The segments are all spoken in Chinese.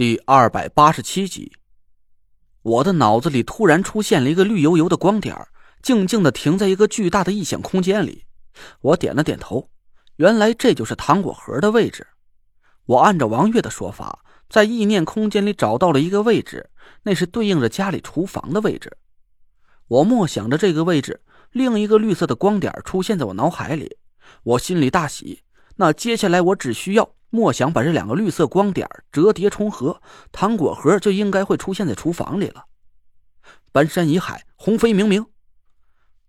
第二百八十七集，我的脑子里突然出现了一个绿油油的光点，静静的停在一个巨大的异响空间里。我点了点头，原来这就是糖果盒的位置。我按照王月的说法，在意念空间里找到了一个位置，那是对应着家里厨房的位置。我默想着这个位置，另一个绿色的光点出现在我脑海里，我心里大喜。那接下来我只需要。莫想把这两个绿色光点折叠重合，糖果盒就应该会出现在厨房里了。搬山移海，鸿飞冥冥。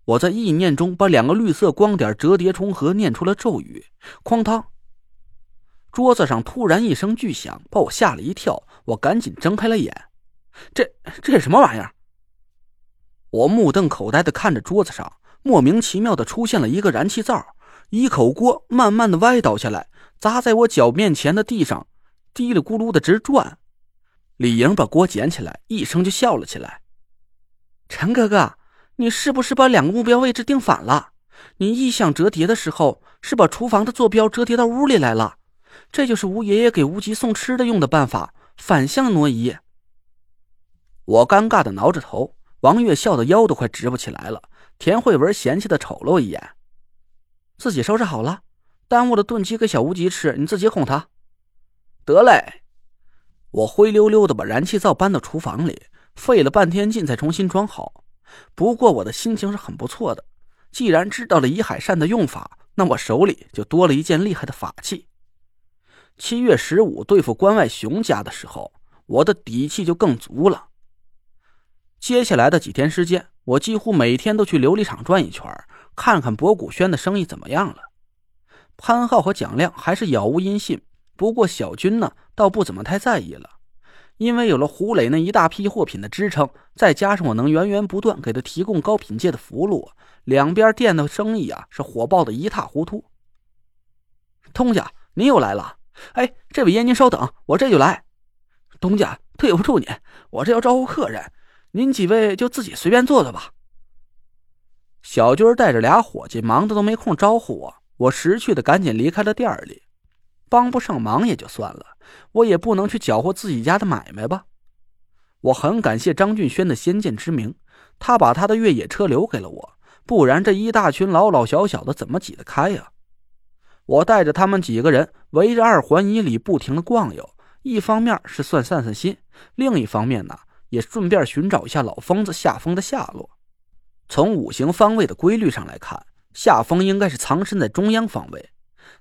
我在意念中把两个绿色光点折叠重合，念出了咒语。哐当！桌子上突然一声巨响，把我吓了一跳。我赶紧睁开了眼，这这是什么玩意儿？我目瞪口呆的看着桌子上，莫名其妙的出现了一个燃气灶，一口锅慢慢的歪倒下来。砸在我脚面前的地上，嘀里咕噜的直转。李莹把锅捡起来，一声就笑了起来：“陈哥哥，你是不是把两个目标位置定反了？你异象折叠的时候，是把厨房的坐标折叠到屋里来了？这就是吴爷爷给吴极送吃的用的办法，反向挪移。”我尴尬的挠着头，王月笑的腰都快直不起来了。田慧文嫌弃的瞅了我一眼：“自己收拾好了。”耽误了炖鸡给小无极吃，你自己哄他。得嘞，我灰溜溜的把燃气灶搬到厨房里，费了半天劲才重新装好。不过我的心情是很不错的，既然知道了移海扇的用法，那我手里就多了一件厉害的法器。七月十五对付关外熊家的时候，我的底气就更足了。接下来的几天时间，我几乎每天都去琉璃厂转一圈，看看博古轩的生意怎么样了。潘浩和蒋亮还是杳无音信，不过小军呢，倒不怎么太在意了，因为有了胡磊那一大批货品的支撑，再加上我能源源不断给他提供高品阶的符箓，两边店的生意啊是火爆的一塌糊涂。东家，您又来了！哎，这位爷您稍等，我这就来。东家，对不住您，我这要招呼客人，您几位就自己随便坐坐吧。小军带着俩伙计，忙的都没空招呼我。我识趣的赶紧离开了店里，帮不上忙也就算了，我也不能去搅和自己家的买卖吧。我很感谢张俊轩的先见之明，他把他的越野车留给了我，不然这一大群老老小小的怎么挤得开呀？我带着他们几个人围着二环以里不停的逛悠，一方面是算散散心，另一方面呢也顺便寻找一下老疯子夏风的下落。从五行方位的规律上来看。夏风应该是藏身在中央方位，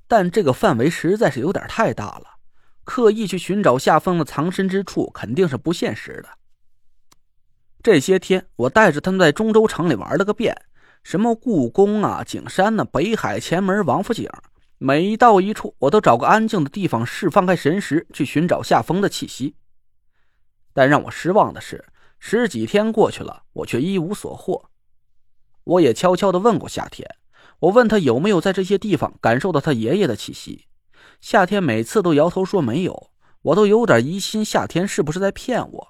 但这个范围实在是有点太大了，刻意去寻找夏风的藏身之处肯定是不现实的。这些天，我带着他们在中州城里玩了个遍，什么故宫啊、景山呢、北海前门、王府井，每到一处，我都找个安静的地方，释放开神识，去寻找夏风的气息。但让我失望的是，十几天过去了，我却一无所获。我也悄悄地问过夏天。我问他有没有在这些地方感受到他爷爷的气息，夏天每次都摇头说没有，我都有点疑心夏天是不是在骗我。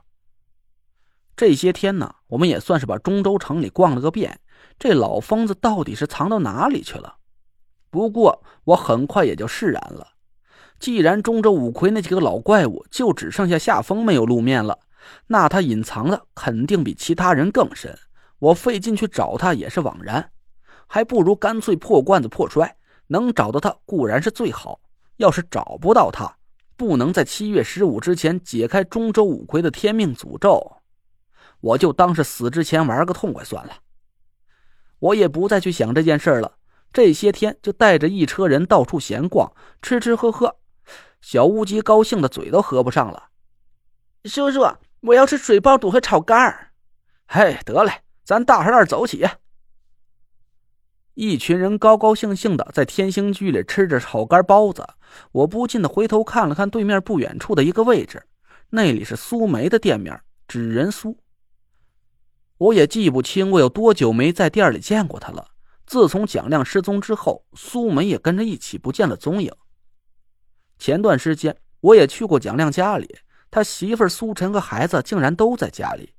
这些天呢，我们也算是把中州城里逛了个遍，这老疯子到底是藏到哪里去了？不过我很快也就释然了，既然中州五魁那几个老怪物就只剩下夏风没有露面了，那他隐藏的肯定比其他人更深，我费劲去找他也是枉然。还不如干脆破罐子破摔，能找到他固然是最好。要是找不到他，不能在七月十五之前解开中州五魁的天命诅咒，我就当是死之前玩个痛快算了。我也不再去想这件事了。这些天就带着一车人到处闲逛，吃吃喝喝。小乌鸡高兴的嘴都合不上了。叔叔，我要吃水爆肚和炒肝儿。嘿，得嘞，咱大栅栏走起。一群人高高兴兴的在天星居里吃着炒肝包子，我不禁的回头看了看对面不远处的一个位置，那里是苏梅的店面，纸人苏。我也记不清我有多久没在店里见过他了。自从蒋亮失踪之后，苏梅也跟着一起不见了踪影。前段时间我也去过蒋亮家里，他媳妇苏晨和孩子竟然都在家里。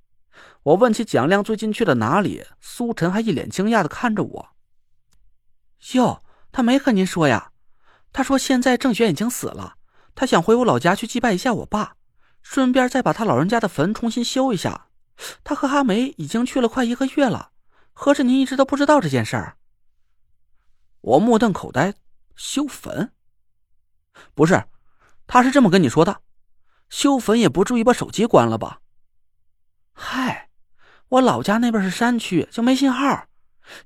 我问起蒋亮最近去了哪里，苏晨还一脸惊讶的看着我。哟，他没和您说呀？他说现在郑玄已经死了，他想回我老家去祭拜一下我爸。顺便再把他老人家的坟重新修一下。他和阿梅已经去了快一个月了，合着您一直都不知道这件事儿？我目瞪口呆，修坟？不是，他是这么跟你说的，修坟也不至于把手机关了吧？嗨，我老家那边是山区，就没信号。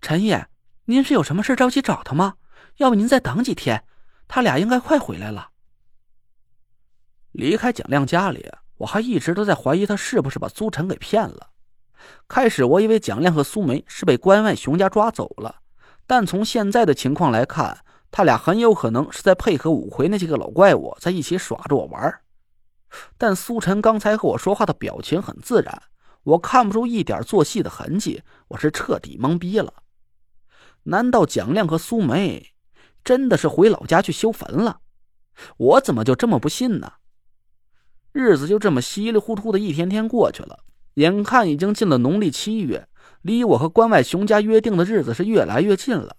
陈爷，您是有什么事着急找他吗？要不您再等几天，他俩应该快回来了。离开蒋亮家里，我还一直都在怀疑他是不是把苏晨给骗了。开始我以为蒋亮和苏梅是被关外熊家抓走了，但从现在的情况来看，他俩很有可能是在配合五魁那几个老怪物在一起耍着我玩。但苏晨刚才和我说话的表情很自然。我看不出一点做戏的痕迹，我是彻底懵逼了。难道蒋亮和苏梅真的是回老家去修坟了？我怎么就这么不信呢？日子就这么稀里糊涂的一天天过去了，眼看已经进了农历七月，离我和关外熊家约定的日子是越来越近了。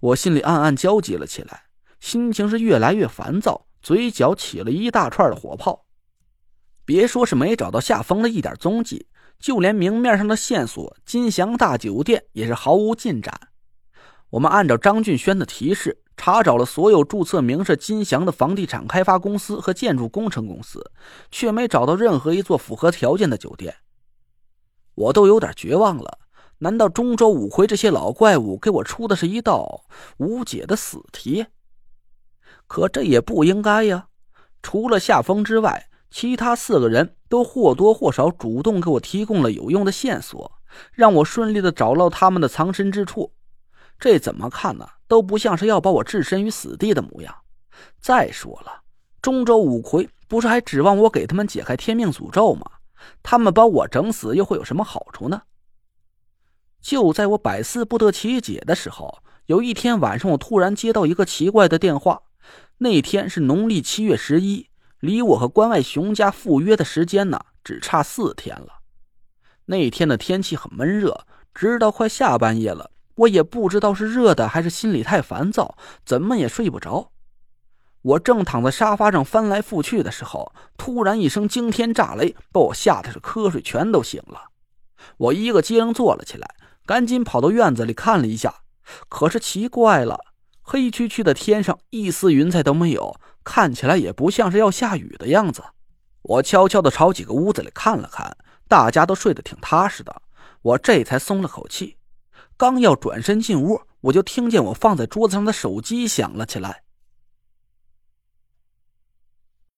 我心里暗暗焦急了起来，心情是越来越烦躁，嘴角起了一大串的火泡。别说是没找到夏风的一点踪迹。就连明面上的线索金祥大酒店也是毫无进展。我们按照张俊轩的提示，查找了所有注册名是金祥的房地产开发公司和建筑工程公司，却没找到任何一座符合条件的酒店。我都有点绝望了。难道中州五魁这些老怪物给我出的是一道无解的死题？可这也不应该呀！除了夏风之外。其他四个人都或多或少主动给我提供了有用的线索，让我顺利的找到他们的藏身之处。这怎么看呢？都不像是要把我置身于死地的模样。再说了，中州五魁不是还指望我给他们解开天命诅咒吗？他们把我整死又会有什么好处呢？就在我百思不得其解的时候，有一天晚上，我突然接到一个奇怪的电话。那天是农历七月十一。离我和关外熊家赴约的时间呢，只差四天了。那天的天气很闷热，直到快下半夜了，我也不知道是热的还是心里太烦躁，怎么也睡不着。我正躺在沙发上翻来覆去的时候，突然一声惊天炸雷，把我吓得是瞌睡全都醒了。我一个机灵坐了起来，赶紧跑到院子里看了一下，可是奇怪了，黑黢黢的天上一丝云彩都没有。看起来也不像是要下雨的样子。我悄悄的朝几个屋子里看了看，大家都睡得挺踏实的，我这才松了口气。刚要转身进屋，我就听见我放在桌子上的手机响了起来。